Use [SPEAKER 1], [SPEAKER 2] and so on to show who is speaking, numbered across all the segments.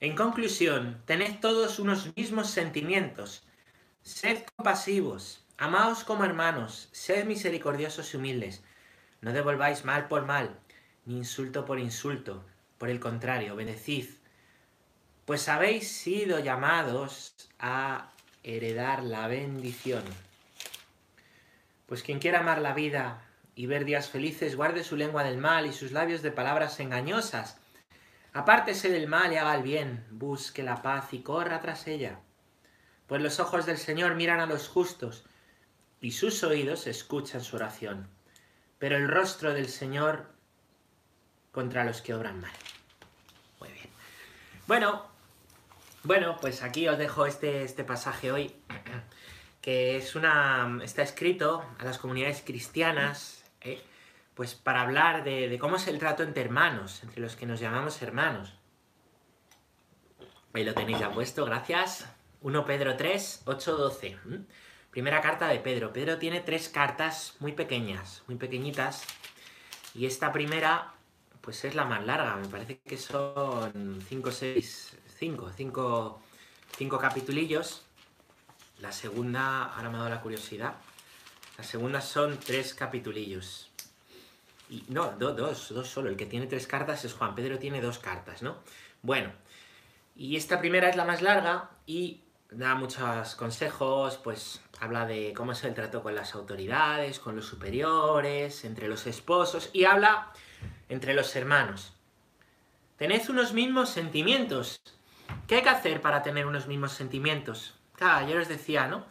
[SPEAKER 1] En conclusión, tened todos unos mismos sentimientos. Sed compasivos, amaos como hermanos, sed misericordiosos y humildes. No devolváis mal por mal, ni insulto por insulto. Por el contrario, bendecid, pues habéis sido llamados a heredar la bendición. Pues quien quiera amar la vida y ver días felices, guarde su lengua del mal y sus labios de palabras engañosas. Apártese del mal y haga el bien, busque la paz y corra tras ella. Pues los ojos del Señor miran a los justos y sus oídos escuchan su oración. Pero el rostro del Señor contra los que obran mal. Muy bien. Bueno, bueno, pues aquí os dejo este, este pasaje hoy, que es una, está escrito a las comunidades cristianas, ¿eh? Pues para hablar de, cómo es el trato entre hermanos, entre los que nos llamamos hermanos. Ahí lo tenéis ya puesto, gracias. 1 Pedro 3, 8, 12. Primera carta de Pedro. Pedro tiene tres cartas muy pequeñas, muy pequeñitas. Y esta primera pues es la más larga, me parece que son 5, 6, 5, 5, 5 capitulillos. La segunda, ahora me ha dado la curiosidad, la segunda son tres capitulillos. Y, no, dos, dos solo. El que tiene tres cartas es Juan. Pedro tiene dos cartas, ¿no? Bueno, y esta primera es la más larga y da muchos consejos, pues habla de cómo es el trato con las autoridades, con los superiores, entre los esposos, y habla entre los hermanos. Tened unos mismos sentimientos. ¿Qué hay que hacer para tener unos mismos sentimientos? Claro, yo les decía, ¿no?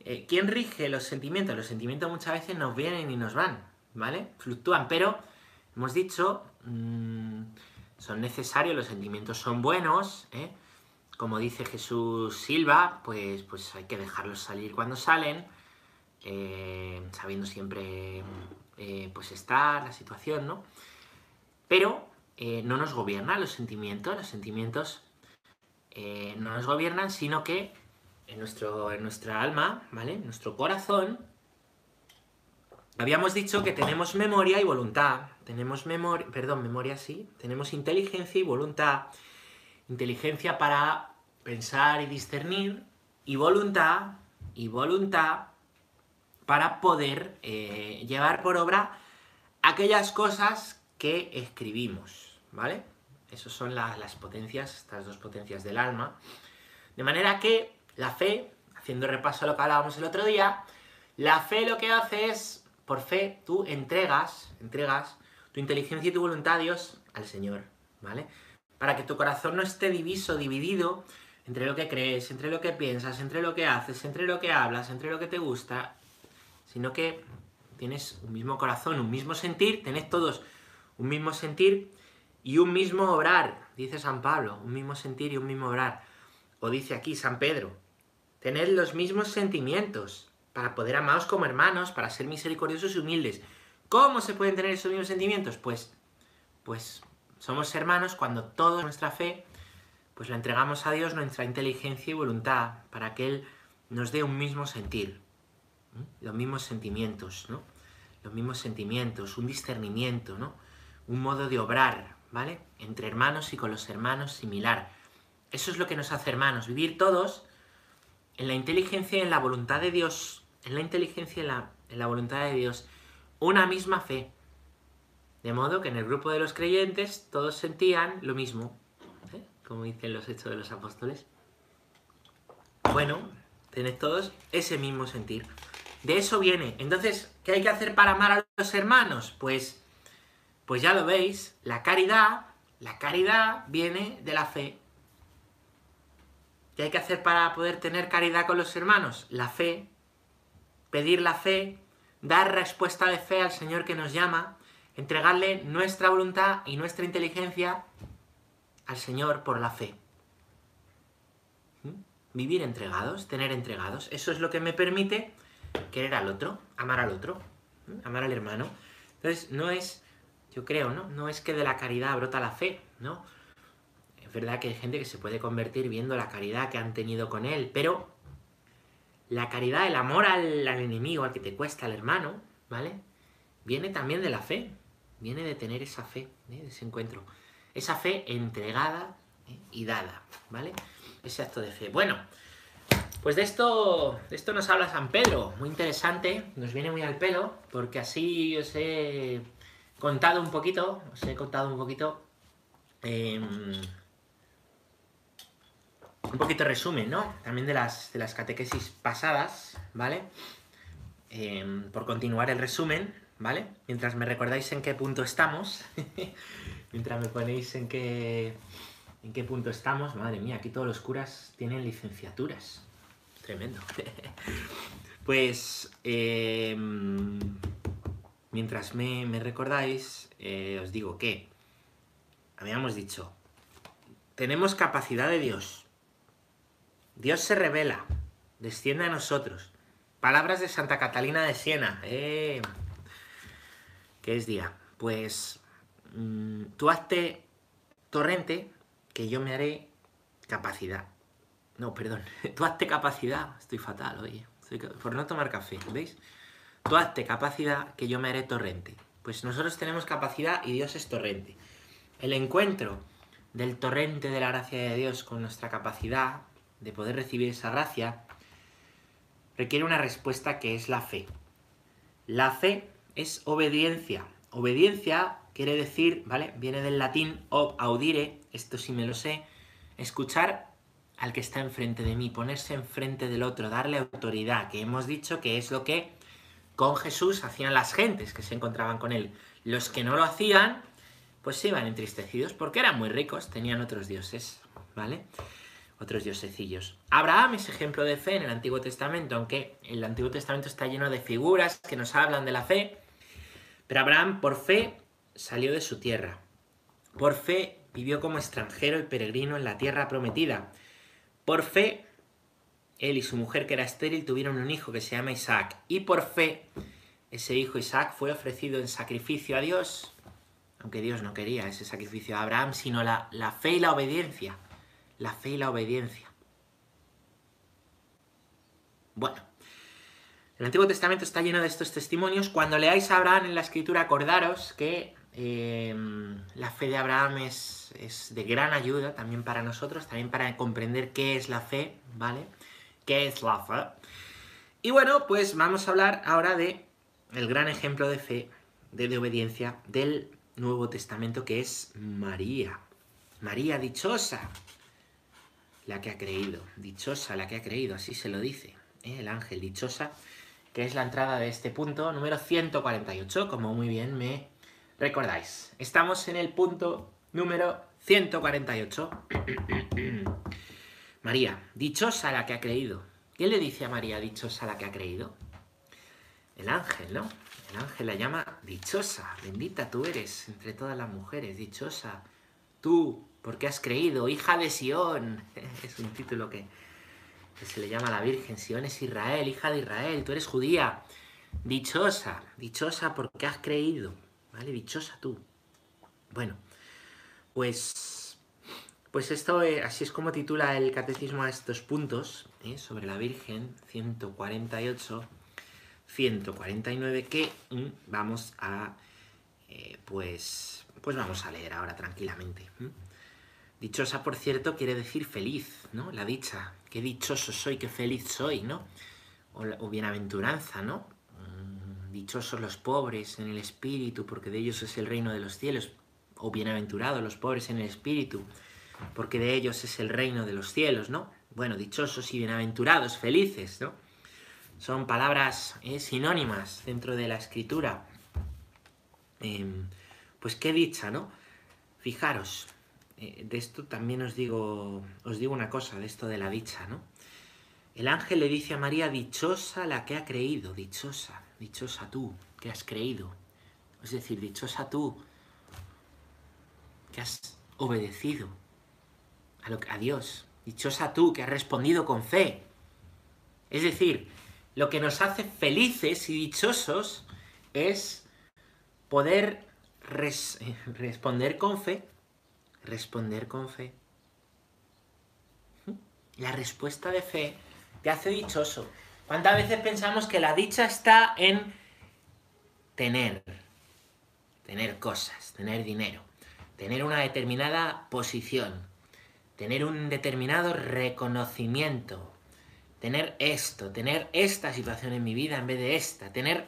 [SPEAKER 1] Eh, ¿Quién rige los sentimientos? Los sentimientos muchas veces nos vienen y nos van, ¿vale? Fluctúan, pero hemos dicho, mmm, son necesarios, los sentimientos son buenos, ¿eh? Como dice Jesús Silva, pues, pues hay que dejarlos salir cuando salen, eh, sabiendo siempre eh, pues estar, la situación, ¿no? Pero eh, no nos gobiernan los sentimientos, los sentimientos no nos gobiernan, sino que en, nuestro, en nuestra alma, ¿vale? En nuestro corazón, habíamos dicho que tenemos memoria y voluntad. Tenemos memoria, perdón, memoria sí, tenemos inteligencia y voluntad. Inteligencia para pensar y discernir, y voluntad, y voluntad para poder eh, llevar por obra aquellas cosas que escribimos, ¿vale? Esas son las potencias, estas dos potencias del alma. De manera que la fe, haciendo repaso a lo que hablábamos el otro día, la fe lo que hace es, por fe, tú entregas, entregas tu inteligencia y tu voluntad a Dios, al Señor, ¿vale? Para que tu corazón no esté diviso, dividido entre lo que crees, entre lo que piensas, entre lo que haces, entre lo que hablas, entre lo que te gusta, sino que tienes un mismo corazón, un mismo sentir, tenés todos un mismo sentir y un mismo obrar, dice San Pablo, un mismo sentir y un mismo obrar. O dice aquí San Pedro, tener los mismos sentimientos para poder amaros como hermanos, para ser misericordiosos y humildes. ¿Cómo se pueden tener esos mismos sentimientos? Pues, pues somos hermanos cuando toda nuestra fe pues la entregamos a Dios, nuestra inteligencia y voluntad, para que Él nos dé un mismo sentir, los mismos sentimientos, ¿no? Los mismos sentimientos, un discernimiento, ¿no? un modo de obrar, ¿vale? Entre hermanos y con los hermanos similar. Eso es lo que nos hace hermanos, vivir todos en la inteligencia y en la voluntad de Dios, en la inteligencia y en la, voluntad de Dios, una misma fe. De modo que en el grupo de los creyentes todos sentían lo mismo, ¿eh? como dicen los hechos de los apóstoles. Bueno, tened todos ese mismo sentir. De eso viene. Entonces, ¿qué hay que hacer para amar a los hermanos? Pues pues ya lo veis, la caridad, la caridad viene de la fe. ¿Qué hay que hacer para poder tener caridad con los hermanos? La fe, pedir la fe, dar respuesta de fe al Señor que nos llama, entregarle nuestra voluntad y nuestra inteligencia al Señor por la fe. ¿Mm? Vivir entregados, tener entregados, eso es lo que me permite querer al otro, amar al otro, ¿Mm? amar al hermano. Entonces, no es yo creo, ¿no? No es que de la caridad brota la fe, ¿no? Es verdad que hay gente que se puede convertir viendo la caridad que han tenido con él, pero la caridad, el amor al, enemigo, al que te cuesta, al hermano, ¿vale? Viene también de la fe, viene de tener esa fe, ¿eh? ese encuentro. Esa fe entregada, ¿eh? y dada, ¿vale? Ese acto de fe. Bueno, pues de esto, de esto nos habla San Pedro, muy interesante, nos viene muy al pelo, porque así os he contado un poquito, os he contado un poquito, em, un poquito resumen, ¿no? También de las, de las catequesis pasadas, ¿vale? Em, por continuar el resumen, ¿vale? Mientras me recordáis en qué punto estamos, mientras me ponéis en qué, en qué punto estamos, madre mía, aquí todos los curas tienen licenciaturas. Tremendo. pues, em, mientras me, recordáis, eh, os digo que, habíamos dicho, tenemos capacidad de Dios. Dios se revela, desciende a nosotros. Palabras de Santa Catalina de Siena. Eh. ¿Qué es día? Pues mm, tú hazte torrente, que yo me haré capacidad. No, perdón. Tú hazte capacidad. Estoy fatal, oye. por no tomar café, ¿veis? Tú hazte capacidad que yo me haré torrente. Pues nosotros tenemos capacidad y Dios es torrente. El encuentro del torrente de la gracia de Dios con nuestra capacidad de poder recibir esa gracia requiere una respuesta que es la fe. La fe es obediencia. Obediencia quiere decir, ¿vale? Viene del latín ob audire, esto sí me lo sé, escuchar al que está enfrente de mí, ponerse enfrente del otro, darle autoridad, que hemos dicho que es lo que con Jesús hacían las gentes que se encontraban con él. Los que no lo hacían, pues se iban entristecidos porque eran muy ricos, tenían otros dioses, ¿vale? Otros diosecillos. Abraham es ejemplo de fe en el Antiguo Testamento, aunque el Antiguo Testamento está lleno de figuras que nos hablan de la fe, pero Abraham por fe salió de su tierra. Por fe vivió como extranjero y peregrino en la tierra prometida. Por fe, él y su mujer, que era estéril, tuvieron un hijo que se llama Isaac. Y por fe, ese hijo Isaac fue ofrecido en sacrificio a Dios, aunque Dios no quería ese sacrificio a Abraham, sino la, la fe y la obediencia. La fe y la obediencia. Bueno, el Antiguo Testamento está lleno de estos testimonios. Cuando leáis a Abraham en la escritura, acordaros que Em, la fe de Abraham es, de gran ayuda también para nosotros, también para comprender qué es la fe, ¿vale? ¿Qué es la fe? Y bueno, pues vamos a hablar ahora de el gran ejemplo de fe, de, obediencia del Nuevo Testamento, que es María. María dichosa, la que ha creído, dichosa la que ha creído, así se lo dice, ¿eh? el ángel dichosa, que es la entrada de este punto número 148, como muy bien me recordáis. Estamos en el punto número 148. María, dichosa la que ha creído. ¿Qué le dice a María dichosa la que ha creído? El ángel, ¿no? El ángel la llama dichosa, bendita tú eres entre todas las mujeres, dichosa. Tú, porque has creído, hija de Sión. Es un título que, se le llama a la Virgen. Sión es Israel, hija de Israel, tú eres judía. Dichosa, dichosa porque has creído. ¿Vale? Dichosa tú. Bueno, pues, pues esto eh, así es como titula el catecismo a estos puntos ¿eh? sobre la Virgen, 148, 149, que mm, vamos a, eh, pues, pues vamos a leer ahora tranquilamente. Dichosa, por cierto, quiere decir feliz, ¿no? La dicha. Qué dichoso soy, qué feliz soy, ¿no? O, bienaventuranza, ¿no? dichosos los pobres en el espíritu, porque de ellos es el reino de los cielos, o bienaventurados los pobres en el espíritu, porque de ellos es el reino de los cielos, ¿no? Bueno, dichosos y bienaventurados, felices, ¿no? Son palabras eh, sinónimas dentro de la escritura. Em, pues qué dicha, ¿no? Fijaros, eh, de esto también os digo, os digo una cosa, de esto de la dicha, ¿no? El ángel le dice a María, dichosa la que ha creído, dichosa dichosa tú que has creído. Es decir, dichosa tú que has obedecido a, lo, a Dios. Dichosa tú que has respondido con fe. Es decir, lo que nos hace felices y dichosos es poder responder con fe. Responder con fe. La respuesta de fe te hace dichoso. ¿Cuántas veces pensamos que la dicha está en tener? Tener cosas, tener dinero, tener una determinada posición, tener un determinado reconocimiento, tener esto, tener esta situación en mi vida en vez de esta, tener...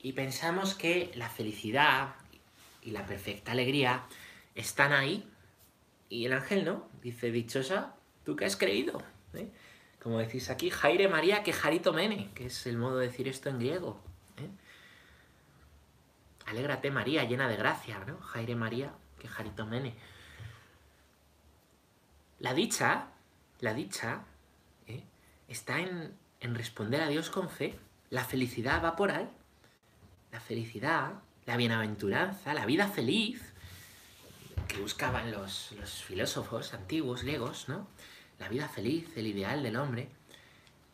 [SPEAKER 1] Y pensamos que la felicidad y la perfecta alegría están ahí y el ángel no. Dice, dichosa, ¿tú qué has creído? ¿Eh? Como decís aquí, Jaire María que Jarito Mene, que es el modo de decir esto en griego. ¿eh? Alégrate María, llena de gracia, ¿no? Jaire María que Jarito Mene. La dicha, la dicha, ¿eh? está en, en responder a Dios con fe. La felicidad va por ahí. La felicidad, la bienaventuranza, la vida feliz, que buscaban los, filósofos antiguos, griegos, ¿no? La vida feliz, el ideal del hombre,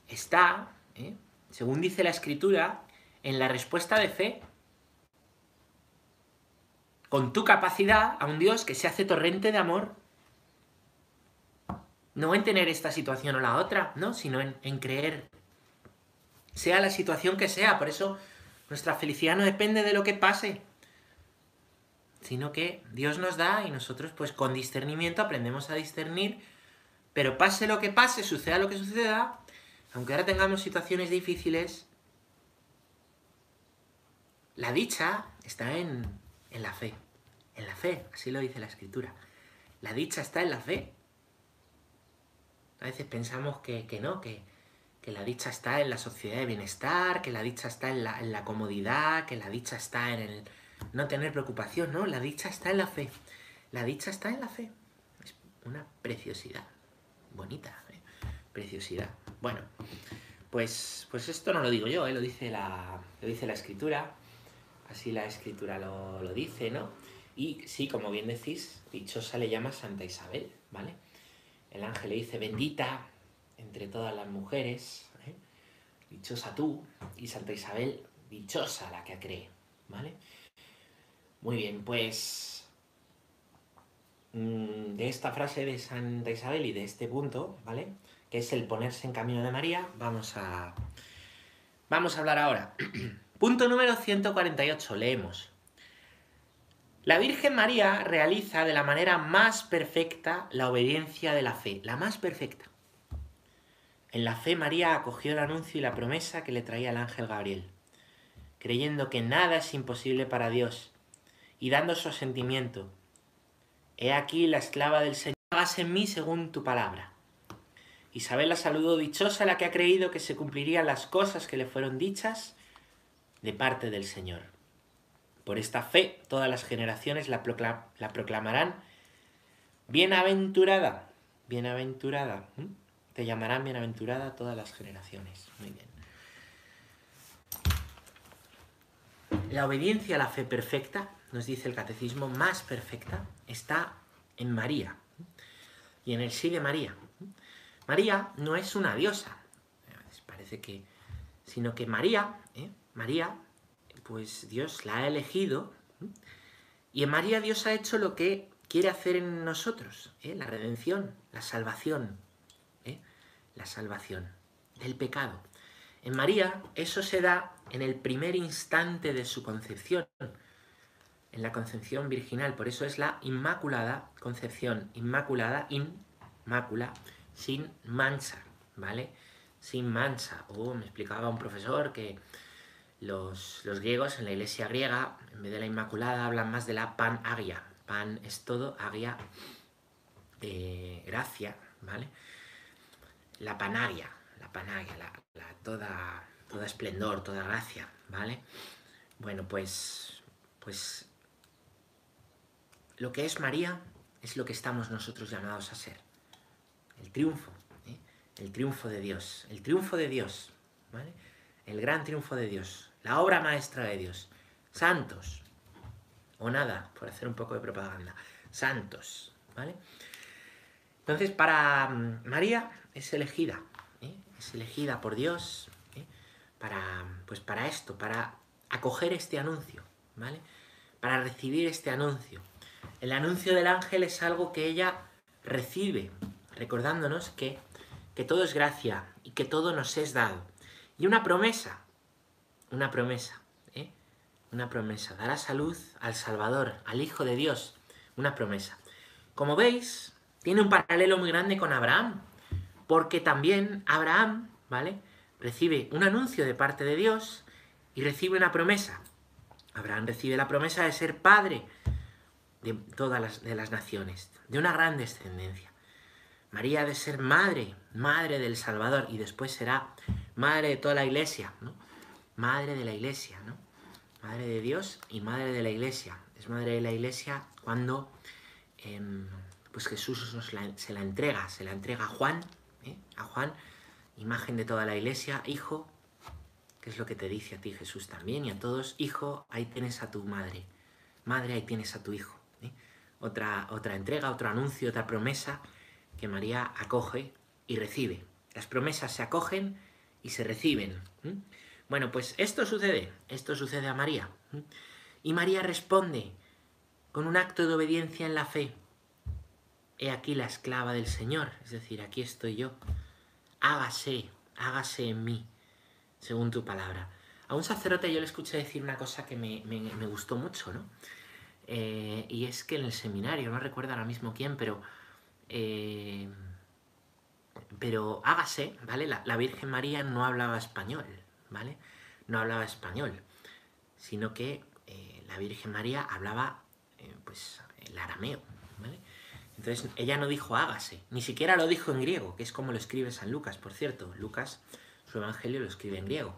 [SPEAKER 1] está, ¿eh? según dice la escritura, en la respuesta de fe con tu capacidad a un Dios que se hace torrente de amor. No en tener esta situación o la otra, ¿no? Sino en creer. Sea la situación que sea. Por eso nuestra felicidad no depende de lo que pase sino que Dios nos da y nosotros pues con discernimiento aprendemos a discernir, pero pase lo que pase, suceda lo que suceda, aunque ahora tengamos situaciones difíciles, la dicha está en, en la fe, en la fe, así lo dice la escritura. La dicha está en la fe. A veces pensamos que, no, que, la dicha está en la sociedad de bienestar, que la dicha está en la, en la comodidad, que la dicha está en el, no tener preocupación, ¿no? La dicha está en la fe. La dicha está en la fe. Es una preciosidad. Bonita, ¿eh? Preciosidad. Bueno, pues, pues esto no lo digo yo, ¿eh? lo, dice la, lo dice la escritura. Así la escritura lo, lo dice, ¿no? Y sí, como bien decís, dichosa le llama Santa Isabel, ¿vale? El ángel le dice, bendita entre todas las mujeres, ¿eh? dichosa tú, y Santa Isabel, dichosa la que cree, ¿vale? Muy bien, pues mm, de esta frase de Santa Isabel y de este punto, ¿vale? Que es el ponerse en camino de María, vamos a, vamos a hablar ahora. punto número 148, leemos. La Virgen María realiza de la manera más perfecta la obediencia de la fe, la más perfecta. En la fe María acogió el anuncio y la promesa que le traía el ángel Gabriel, creyendo que nada es imposible para Dios y dando su asentimiento. He aquí la esclava del Señor, hágase en mí según tu palabra. Isabel la saludó dichosa la que ha creído que se cumplirían las cosas que le fueron dichas de parte del Señor. Por esta fe todas las generaciones la, proclamarán bienaventurada, bienaventurada. Te llamarán bienaventurada todas las generaciones. Muy bien. La obediencia a la fe perfecta nos dice el catecismo, más perfecta está en María y en el sí de María. María no es una diosa, parece que, sino que María, ¿eh? María, pues Dios la ha elegido y en María Dios ha hecho lo que quiere hacer en nosotros, ¿eh? la redención, la salvación, ¿eh? la salvación del pecado. En María eso se da en el primer instante de su concepción, en la concepción virginal, por eso es la Inmaculada Concepción, Inmaculada, inmácula, sin mancha, ¿vale? Sin mancha. O me explicaba un profesor que los, griegos en la iglesia griega, en vez de la Inmaculada, hablan más de la pan-agia. Pan es todo, agia, eh, gracia, ¿vale? La panagia, la panagia, la, toda, toda esplendor, toda gracia, ¿vale? Bueno, pues, pues lo que es María es lo que estamos nosotros llamados a ser. El triunfo, ¿eh? el triunfo de Dios, el triunfo de Dios, ¿vale? El gran triunfo de Dios, la obra maestra de Dios. Santos, o nada, por hacer un poco de propaganda, santos, ¿vale? Entonces, para mm, María es elegida, ¿eh? es elegida por Dios ¿eh? para, pues para esto, para acoger este anuncio, ¿vale? Para recibir este anuncio. El anuncio del ángel es algo que ella recibe, recordándonos que, que todo es gracia y que todo nos es dado. Y una promesa, una promesa, ¿eh? una promesa, dará salud al Salvador, al Hijo de Dios, una promesa. Como veis, tiene un paralelo muy grande con Abraham, porque también Abraham, ¿vale? Recibe un anuncio de parte de Dios y recibe una promesa. Abraham recibe la promesa de ser padre de todas las, de las naciones, de una gran descendencia. María de ser madre, madre del Salvador, y después será madre de toda la iglesia, ¿no? Madre de la iglesia, ¿no? Madre de Dios y madre de la iglesia. Es madre de la iglesia cuando em, pues Jesús se la entrega, se la entrega a Juan, ¿eh? a Juan, imagen de toda la iglesia, hijo, que es lo que te dice a ti Jesús también, y a todos, hijo, ahí tienes a tu madre, madre, ahí tienes a tu hijo. Otra, otra entrega, otro anuncio, otra promesa que María acoge y recibe. Las promesas se acogen y se reciben. Bueno, pues esto sucede, esto sucede a María. Y María responde con un acto de obediencia en la fe he aquí la esclava del Señor, es decir, aquí estoy yo. Hágase, hágase en mí, según tu palabra. A un sacerdote yo le escuché decir una cosa que me, gustó mucho, ¿no? Eh, y es que en el seminario, no recuerdo ahora mismo quién, pero... Eh, pero hágase, ¿vale? La, Virgen María no hablaba español, ¿vale? No hablaba español, sino que eh, la Virgen María hablaba, pues, el arameo, ¿vale? Entonces ella no dijo hágase, ni siquiera lo dijo en griego, que es como lo escribe San Lucas, por cierto. Lucas, su evangelio lo escribe en griego.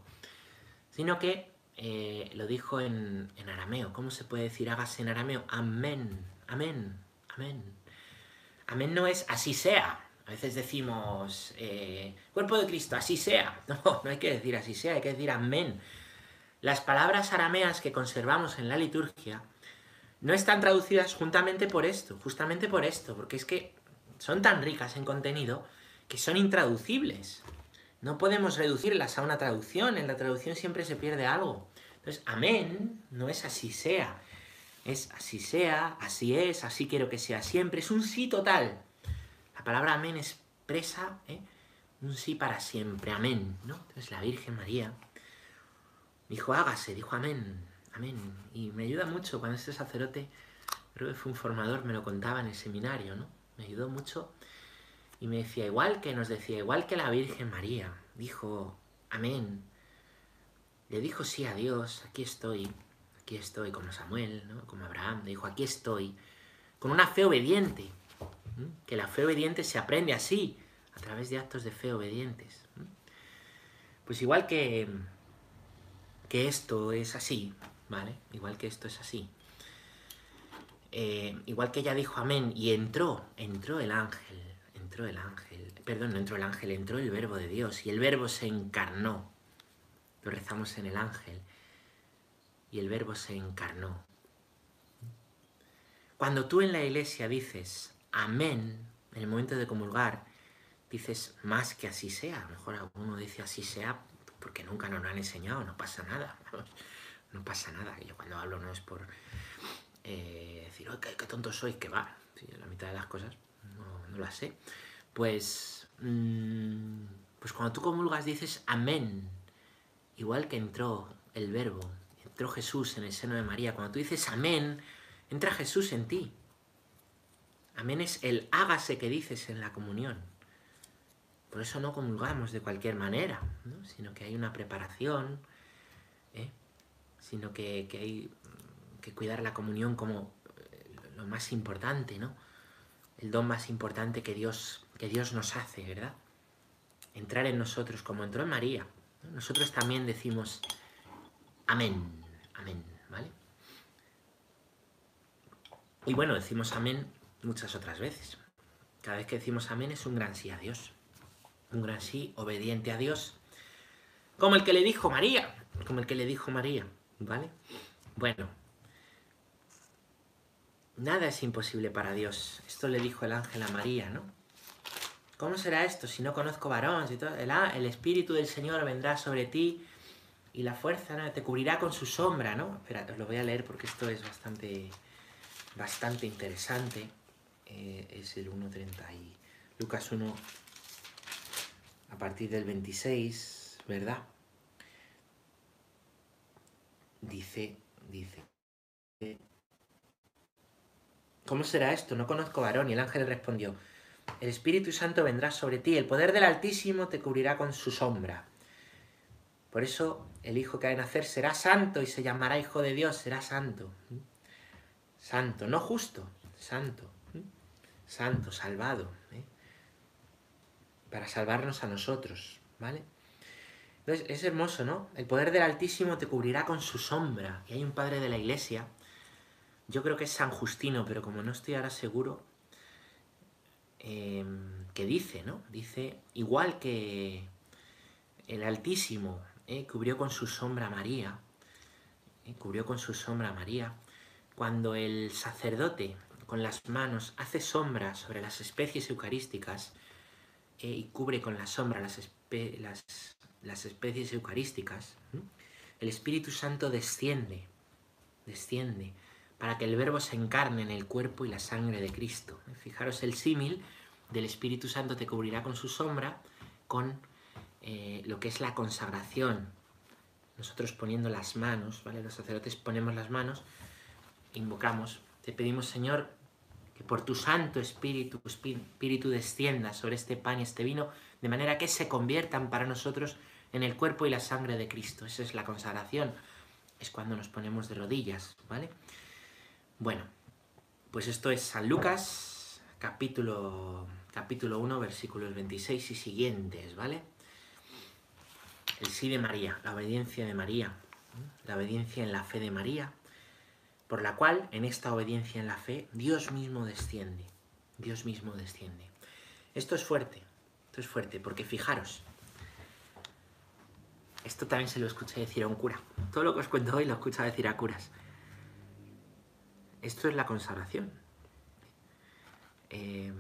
[SPEAKER 1] Sino que eh, lo dijo en, arameo. ¿Cómo se puede decir hágase en arameo? Amén, amén, amén. Amén no es así sea. A veces decimos, eh, cuerpo de Cristo, así sea. No, no hay que decir así sea, hay que decir amén. Las palabras arameas que conservamos en la liturgia no están traducidas juntamente por esto, justamente por esto, porque es que son tan ricas en contenido que son intraducibles. No podemos reducirlas a una traducción, en la traducción siempre se pierde algo. Entonces, amén no es así sea, es así sea, así es, así quiero que sea siempre, es un sí total. La palabra amén expresa ¿eh? un sí para siempre, amén. ¿no? Entonces la Virgen María dijo hágase, dijo amén, Amén. Y me ayuda mucho cuando este sacerdote, creo que fue un formador, me lo contaba en el seminario, ¿no? Me ayudó mucho y me decía, igual que nos decía, igual que la Virgen María, dijo, amén. Le dijo sí a Dios, aquí estoy, aquí estoy, como Samuel, ¿no? como Abraham, le dijo, aquí estoy, con una fe obediente, que la fe obediente se aprende así, a través de actos de fe obedientes. Pues igual que, que esto es así, ¿vale? Igual que esto es así. Eh, igual que ella dijo amén y entró, entró el ángel, entró el ángel, perdón, no entró el ángel, entró el verbo de Dios y el verbo se encarnó. Lo rezamos en el ángel y el verbo se encarnó. Cuando tú en la iglesia dices amén, en el momento de comulgar, dices más que así sea. A lo mejor alguno dice así sea porque nunca nos lo han enseñado, no pasa nada no pasa nada. Yo cuando hablo no es por eh, decir, qué, tonto soy, que va. la mitad de las cosas no, las sé. Pues, mm, pues cuando tú comulgas dices amén, igual que entró el verbo, entró Jesús en el seno de María. Cuando tú dices amén, entra Jesús en ti. Amén es el hágase que dices en la comunión. Por eso no comulgamos de cualquier manera, sino que hay una preparación, sino que, hay que cuidar la comunión como eh, lo más importante, ¿no? El don más importante que Dios, que Dios nos hace, ¿verdad? Entrar en nosotros como entró en María. Nosotros también decimos amén, amén, ¿vale? Y bueno, decimos amén muchas otras veces. Cada vez que decimos amén es un gran sí a Dios. Un gran sí obediente a Dios. Como el que le dijo María. Como el que le dijo María. ¿Vale? Bueno. Nada es imposible para Dios. Esto le dijo el ángel a María, ¿no? ¿Cómo será esto si no conozco varón? el, Espíritu del Señor vendrá sobre ti y la fuerza ¿no? te cubrirá con su sombra, ¿no? Espera, os lo voy a leer porque esto es bastante, bastante interesante. Eh, es el 1.30 y Lucas 1 a partir del 26, ¿verdad? dice, dice, ¿cómo será esto? No conozco varón. Y el ángel respondió, el Espíritu Santo vendrá sobre ti, el poder del Altísimo te cubrirá con su sombra. Por eso el Hijo que ha de nacer será santo y se llamará Hijo de Dios, será santo. Santo, no justo, santo. Santo, salvado. ¿eh? Para salvarnos a nosotros, ¿vale? Entonces, es hermoso, ¿no? El poder del Altísimo te cubrirá con su sombra. Y hay un padre de la iglesia, yo creo que es San Justino, pero como no estoy ahora seguro, em, que dice, ¿no? Dice, igual que el Altísimo ¿eh? cubrió con su sombra a María, ¿eh? cubrió con su sombra a María, cuando el sacerdote con las manos hace sombra sobre las especies eucarísticas ¿eh? y cubre con la sombra las las especies eucarísticas, el Espíritu Santo desciende, desciende, para que el Verbo se encarne en el cuerpo y la sangre de Cristo. Fijaros el símil del Espíritu Santo te cubrirá con su sombra, con eh, lo que es la consagración. Nosotros poniendo las manos, ¿vale? Los sacerdotes ponemos las manos, invocamos, te pedimos, Señor, que por tu Santo Espíritu, Espíritu descienda sobre este pan y este vino, de manera que se conviertan para nosotros en el cuerpo y la sangre de Cristo. Esa es la consagración. Es cuando nos ponemos de rodillas, ¿vale? Bueno, pues esto es San Lucas, capítulo, capítulo 1, versículos 26 y siguientes, ¿vale? El sí de María, la obediencia de María, la obediencia en la fe de María, por la cual en esta obediencia en la fe Dios mismo desciende, Dios mismo desciende. Esto es fuerte, esto es fuerte, porque fijaros, esto también se lo escuché decir a un cura. Todo lo que os cuento hoy lo escucho decir a curas. Esto es la consagración. Eh,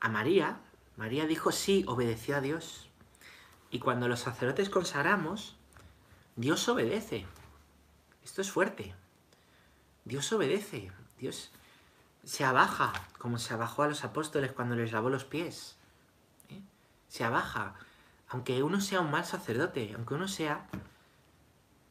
[SPEAKER 1] a María, María dijo sí, obedeció a Dios. Y cuando los sacerdotes consagramos, Dios obedece. Esto es fuerte. Dios obedece. Dios se abaja, como se abajó a los apóstoles cuando les lavó los pies. ¿eh? Se abaja aunque uno sea un mal sacerdote, aunque uno sea,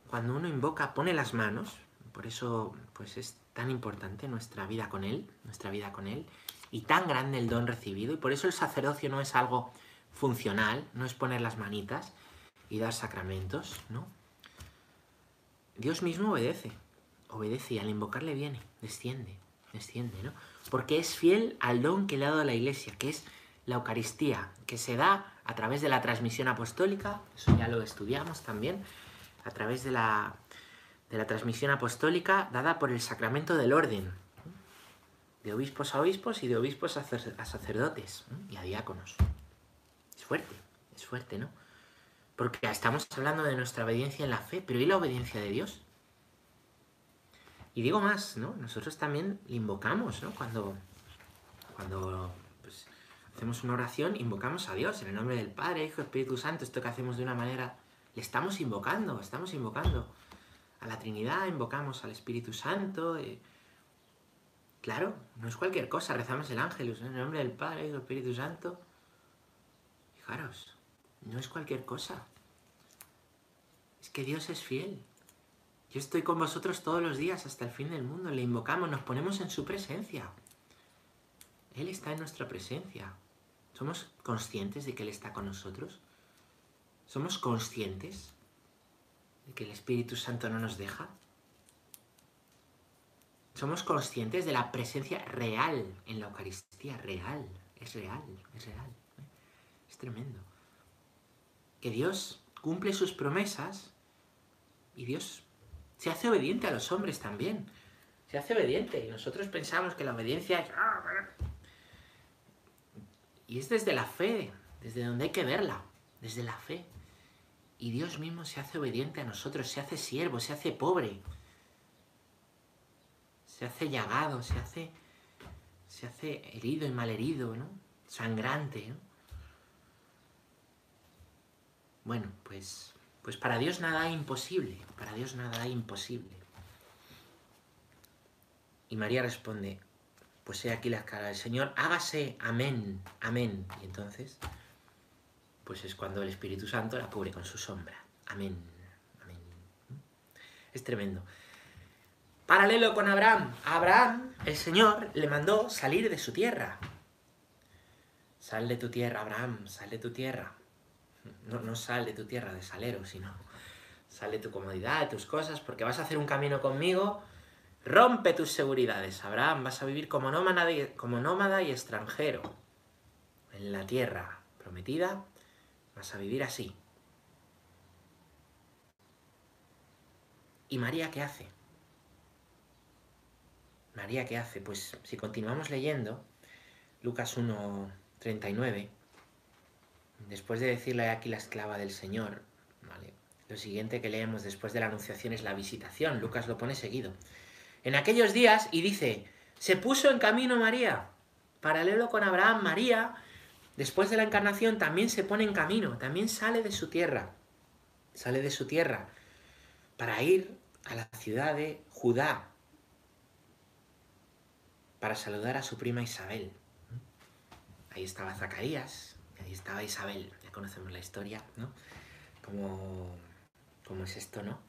[SPEAKER 1] cuando uno invoca, pone las manos, por eso pues es tan importante nuestra vida con Él, nuestra vida con Él, y tan grande el don recibido, y por eso el sacerdocio no es algo funcional, no es poner las manitas y dar sacramentos, ¿no? Dios mismo obedece, obedece y al invocarle viene, desciende, desciende, ¿no? Porque es fiel al don que le ha dado a la iglesia, que es la Eucaristía, que se da a través de la transmisión apostólica, eso ya lo estudiamos también, a través de la, de la transmisión apostólica dada por el sacramento del orden, de obispos a obispos y de obispos a sacerdotes y a diáconos. Es fuerte, es fuerte, ¿no? Porque estamos hablando de nuestra obediencia en la fe, pero ¿y la obediencia de Dios? Y digo más, ¿no? Nosotros también le invocamos, ¿no? Cuando, cuando hacemos una oración, invocamos a Dios en el nombre del Padre, Hijo, Espíritu Santo. Esto que hacemos de una manera, le estamos invocando, estamos invocando a la Trinidad, invocamos al Espíritu Santo. Claro, no es cualquier cosa, rezamos el ángel en el nombre del Padre, Hijo, Espíritu Santo. Fijaros, no es cualquier cosa. Es que Dios es fiel. Yo estoy con vosotros todos los días hasta el fin del mundo. Le invocamos, nos ponemos en su presencia. Él está en nuestra presencia. ¿Somos conscientes de que Él está con nosotros? ¿Somos conscientes que el Espíritu Santo no nos deja? ¿Somos conscientes de la presencia real en la Eucaristía? Real, es real, es real. Es tremendo. Que Dios cumple sus promesas y Dios se hace obediente a los hombres también. Se hace obediente. Y nosotros pensamos que la obediencia es y es desde la fe, desde donde hay que verla, desde la fe. Y Dios mismo se hace obediente a nosotros, se hace siervo, se hace pobre, se hace llagado, se hace, se hace herido y malherido, ¿no? Sangrante, ¿no? Bueno, pues, pues para Dios nada hay imposible, para Dios nada hay imposible. Y María responde, pues he aquí la cara del Señor, hágase, amén, amén. Y entonces, pues es cuando el Espíritu Santo la cubre con su sombra. Amén, amén. Es tremendo. Paralelo con Abraham. Abraham, el Señor le mandó salir de su tierra. Sal de tu tierra, Abraham, sal de tu tierra. No, no sal de tu tierra de salero, sino sal de tu comodidad, de tus cosas, porque vas a hacer un camino conmigo. Rompe tus seguridades, Abraham, vas a vivir como nómada como nómada y extranjero en la tierra prometida, vas a vivir así. ¿Y María qué hace? María qué hace? Pues si continuamos leyendo, Lucas 1, 39, después de decirle aquí la esclava del Señor, ¿vale? lo siguiente que leemos después de la anunciación es la visitación, Lucas lo pone seguido. En aquellos días, y dice, se puso en camino María, paralelo con Abraham, María, después de la encarnación también se pone en camino, también sale de su tierra, sale de su tierra para ir a la ciudad de Judá, para saludar a su prima Isabel. Ahí estaba Zacarías, ahí estaba Isabel, ya conocemos la historia, ¿no? Como, ¿Cómo es esto, no?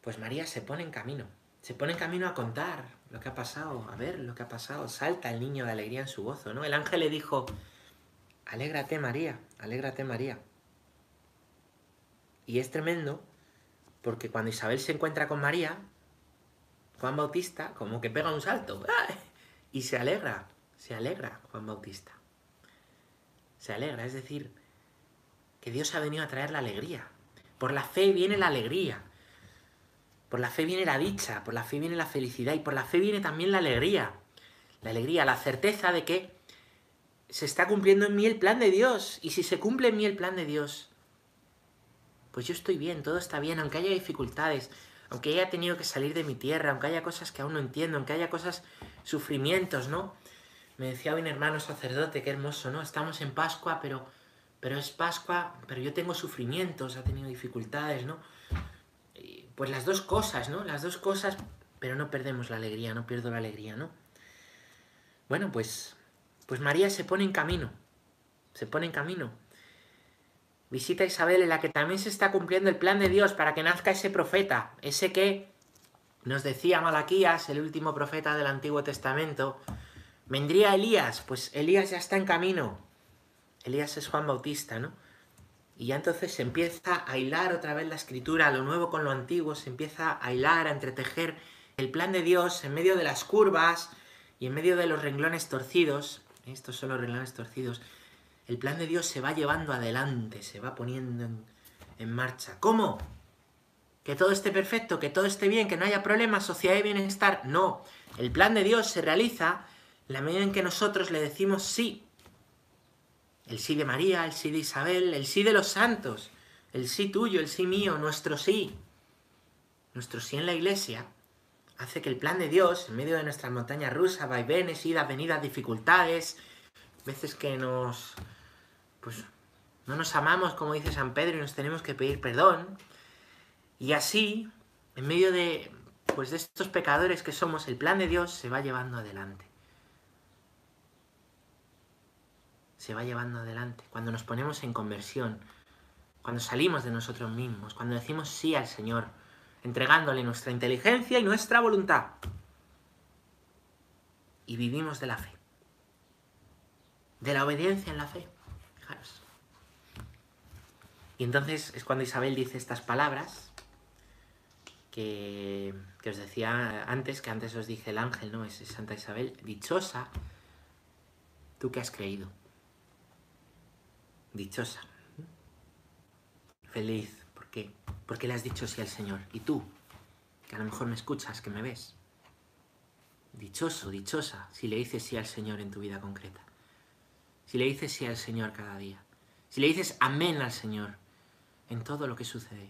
[SPEAKER 1] Pues María se pone en camino, se pone en camino a contar lo que ha pasado, a ver lo que ha pasado, salta el niño de alegría en su gozo, ¿no? El ángel le dijo, alégrate María, alégrate María. Y es tremendo porque cuando Isabel se encuentra con María, Juan Bautista como que pega un salto y se alegra, se alegra Juan Bautista. Se alegra, es decir, que Dios ha venido a traer la alegría. Por la fe viene la alegría. Por la fe viene la dicha, por la fe viene la felicidad y por la fe viene también la alegría. La alegría, la certeza de que se está cumpliendo en mí el plan de Dios. Y si se cumple en mí el plan de Dios, pues yo estoy bien, todo está bien, aunque haya dificultades, aunque haya tenido que salir de mi tierra, aunque haya cosas que aún no entiendo, aunque haya cosas, sufrimientos, ¿no? Me decía un hermano sacerdote, qué hermoso, ¿no? Estamos en Pascua, pero, pero es Pascua, pero yo tengo sufrimientos, ha tenido dificultades, ¿no? pues las dos cosas, ¿no? Las dos cosas, pero no perdemos la alegría, no pierdo la alegría, ¿no? Bueno, pues, pues María se pone en camino, se pone en camino. Visita a Isabel en la que también se está cumpliendo el plan de Dios para que nazca ese profeta, ese que nos decía Malaquías, el último profeta del Antiguo Testamento, Vendría Elías, pues Elías ya está en camino. Elías es Juan Bautista, ¿no? Y ya entonces se empieza a hilar otra vez la escritura, lo nuevo con lo antiguo, se empieza a hilar, a entretejer el plan de Dios en medio de las curvas y en medio de los renglones torcidos. Estos son los renglones torcidos. El plan de Dios se va llevando adelante, se va poniendo en, en marcha. ¿Cómo? Que todo esté perfecto, que todo esté bien, que no haya problemas, sociedad y bienestar. No, el plan de Dios se realiza la medida en que nosotros le decimos sí. El sí de María, el sí de Isabel, el sí de los santos, el sí tuyo, el sí mío, nuestro sí. Nuestro sí en la iglesia hace que el plan de Dios, en medio de nuestra montaña rusa, vaivenes, idas, venidas, dificultades, veces que nos... pues no nos amamos, como dice San Pedro, y nos tenemos que pedir perdón. Y así, en medio de, pues de estos pecadores que somos, el plan de Dios se va llevando adelante. se va llevando adelante, cuando nos ponemos en conversión, cuando salimos de nosotros mismos, cuando decimos sí al Señor, entregándole nuestra inteligencia y nuestra voluntad. Y vivimos de la fe, de la obediencia en la fe. Fijaros. Y entonces es cuando Isabel dice estas palabras que, que, os decía antes, que antes os dije el ángel, ¿no? Es Santa Isabel, dichosa tú que has creído dichosa, feliz. ¿Por qué? Porque le has dicho sí al Señor. Y tú, que a lo mejor me escuchas, que me ves, dichoso, dichosa, si le dices sí al Señor en tu vida concreta. Si le dices sí al Señor cada día. Si le dices amén al Señor en todo lo que sucede.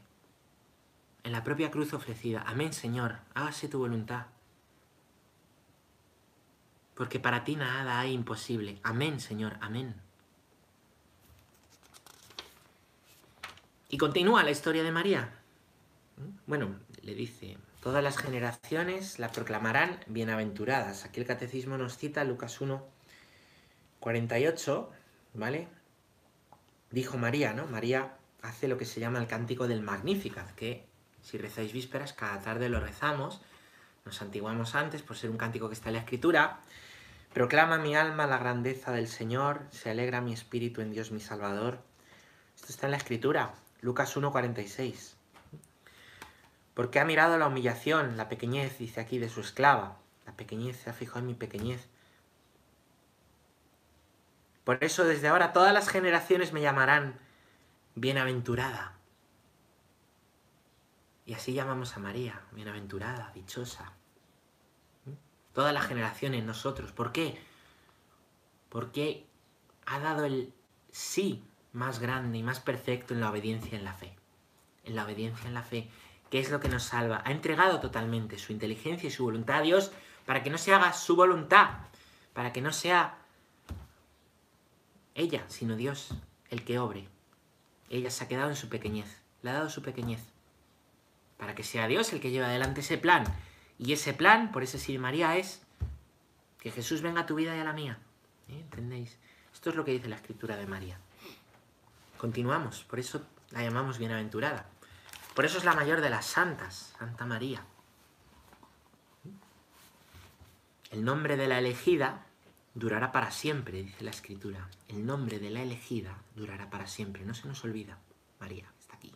[SPEAKER 1] En la propia cruz ofrecida. Amén, Señor, hágase tu voluntad. Porque para ti nada hay imposible. Amén, Señor, amén. Y continúa la historia de María. Bueno, le dice, todas las generaciones la proclamarán bienaventuradas. Aquí el catecismo nos cita Lucas 1, 48, ¿vale? Dijo María, ¿no? María hace lo que se llama el cántico del Magnificat, que si rezáis vísperas, cada tarde lo rezamos, nos antiguamos antes por ser un cántico que está en la escritura, Proclama mi alma la grandeza del Señor, se alegra mi espíritu en Dios mi Salvador. Esto está en la Escritura, Lucas 1.46. Porque ha mirado la humillación, la pequeñez, dice aquí, de su esclava. La pequeñez, se ha fijado en mi pequeñez. Por eso desde ahora todas las generaciones me llamarán bienaventurada. Y así llamamos a María, bienaventurada, dichosa. Todas las generaciones, nosotros. ¿Por qué? Porque ha dado el sí más grande y más perfecto en la obediencia en la fe. En la obediencia en la fe, que es lo que nos salva. Ha entregado totalmente su inteligencia y su voluntad a Dios para que no se haga su voluntad, para que no sea ella, sino Dios, el que obre. Ella se ha quedado en su pequeñez, le ha dado su pequeñez, para que sea Dios el que lleve adelante ese plan. Y ese plan, por ese sí de María, es que Jesús venga a tu vida y a la mía. ¿Eh? ¿Entendéis? Esto es lo que dice la escritura de María. Continuamos, por eso la llamamos bienaventurada. Por eso es la mayor de las santas, Santa María. El nombre de la elegida durará para siempre, dice la escritura. El nombre de la elegida durará para siempre. No se nos olvida. María está aquí.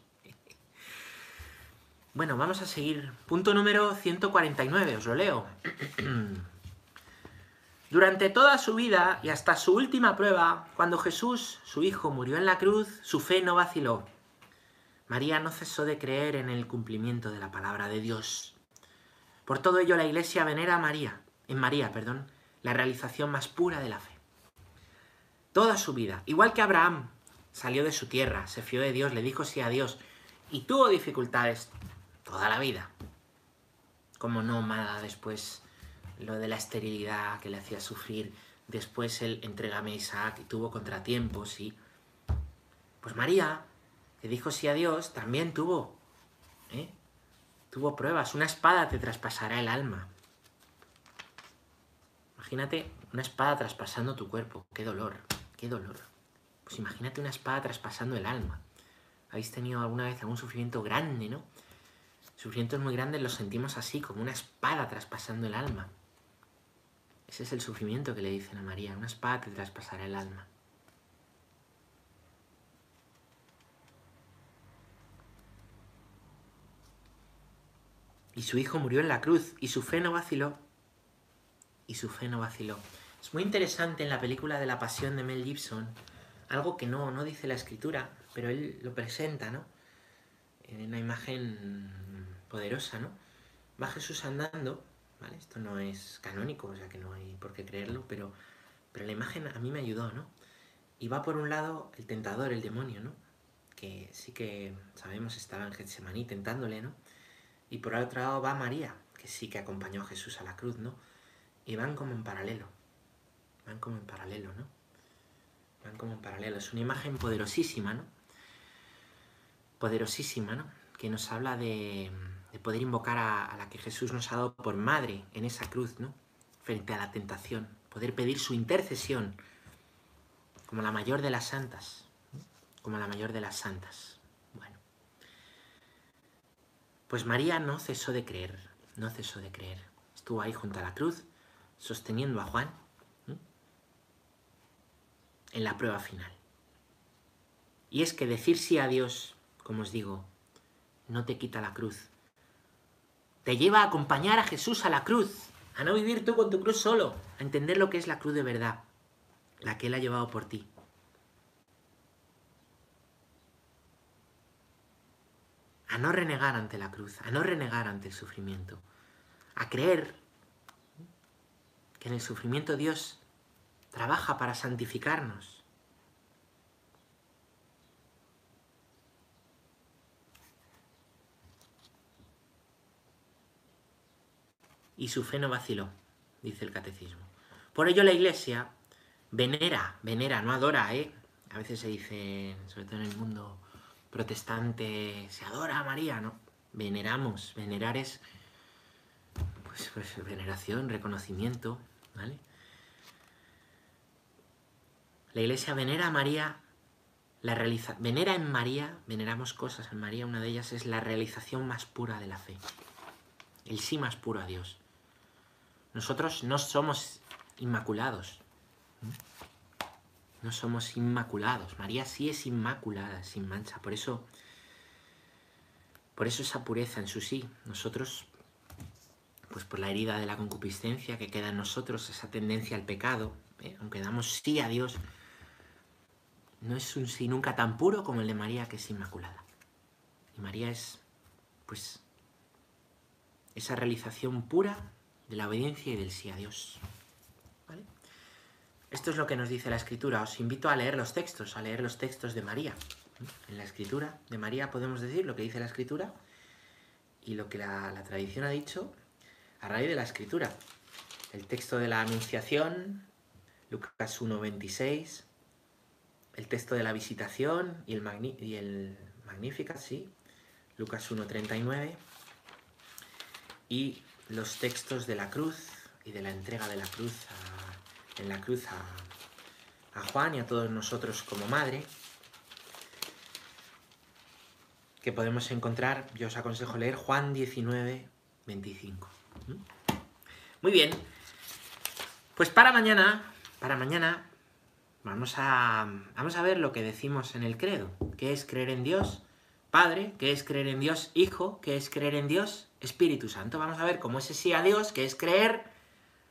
[SPEAKER 1] Bueno, vamos a seguir. Punto número 149, os lo leo. Durante toda su vida y hasta su última prueba, cuando Jesús, su Hijo, murió en la cruz, su fe no vaciló. María no cesó de creer en el cumplimiento de la palabra de Dios. Por todo ello la Iglesia venera a María, en María, perdón, la realización más pura de la fe. Toda su vida, igual que Abraham, salió de su tierra, se fió de Dios, le dijo sí a Dios y tuvo dificultades toda la vida. Como nómada, después lo de la esterilidad que le hacía sufrir, después él entregame a Isaac y tuvo contratiempos y... Pues María, que dijo sí a Dios, también tuvo, ¿eh? tuvo pruebas. Una espada te traspasará el alma. Imagínate una espada traspasando tu cuerpo. Qué dolor, qué dolor. Pues imagínate una espada traspasando el alma. ¿Habéis tenido alguna vez algún sufrimiento grande, no? Sufrimientos muy grandes los sentimos así, como una espada traspasando el alma. Ese es el sufrimiento que le dicen a María. Una espada te traspasará el alma. Y su hijo murió en la cruz y su fe no vaciló y su fe no vaciló. Es muy interesante en la película de la pasión de Mel Gibson, algo que no, no dice la escritura, pero él lo presenta, ¿no? En una imagen poderosa, ¿no? Va Jesús andando, Esto no es canónico, o sea que no hay por qué creerlo, pero, pero la imagen a mí me ayudó, ¿no? Y va por un lado el tentador, el demonio, ¿no? Que sí que sabemos estaba en Getsemaní tentándole, ¿no? Y por otro lado va María, que sí que acompañó a Jesús a la cruz, ¿no? y van como en paralelo. Van como en paralelo, ¿no? Van como en paralelo. Es una imagen poderosísima, ¿no? Poderosísima, ¿no? Que nos habla de, poder invocar a, la que Jesús nos ha dado por madre en esa cruz, ¿no? Frente a la tentación. Poder pedir su intercesión como la mayor de las santas. Como la mayor de las santas. Bueno. Pues María no cesó de creer. No cesó de creer. Estuvo ahí junto a la cruz sosteniendo a Juan en la prueba final. Y es que decir sí a Dios, como os digo, no te quita la cruz. Te lleva a acompañar a Jesús a la cruz, a no vivir tú con tu cruz solo, a entender lo que es la cruz de verdad, la que Él ha llevado por ti. A no renegar ante la cruz, a no renegar ante el sufrimiento, a creer en el sufrimiento Dios trabaja para santificarnos. Y su fe no vaciló, dice el catecismo. Por ello la iglesia venera, venera, no adora, ¿eh? A veces se dice, sobre todo en el mundo protestante, se adora a María, ¿no? Veneramos, venerar es pues, pues veneración, reconocimiento, la iglesia venera a María, la realiza, venera en María, veneramos cosas en María, una de ellas es la realización más pura de la fe, el sí más puro a Dios. Nosotros no somos inmaculados. No somos inmaculados. María sí es inmaculada, sin mancha. Por eso, por eso esa pureza en su sí. Nosotros, pues por la herida de la concupiscencia que queda en nosotros, esa tendencia al pecado, ¿eh? aunque damos sí a Dios, no es un sí nunca tan puro como el de María, que es inmaculada. Y María es, pues, esa realización pura de la obediencia y del sí a Dios. Esto es lo que nos dice la Escritura. Os invito a leer los textos, a leer los textos de María. En la Escritura de María podemos decir lo que dice la Escritura y lo que la, tradición ha dicho a raíz de la Escritura. El texto de la Anunciación, Lucas 1.26, el texto de la Visitación y el, y el Magnificat, sí, Lucas 1.39, y los textos de la cruz y de la entrega de la cruz en la cruz a, a Juan y a todos nosotros como madre, que podemos encontrar, yo os aconsejo leer Juan 19, 25. ¿Mm? Muy bien, pues para mañana, para mañana vamos a, vamos a ver lo que decimos en el credo, que es creer en Dios Padre, que es creer en Dios Hijo, que es creer en Dios Espíritu Santo. Vamos a ver cómo ese sí a Dios, que es creer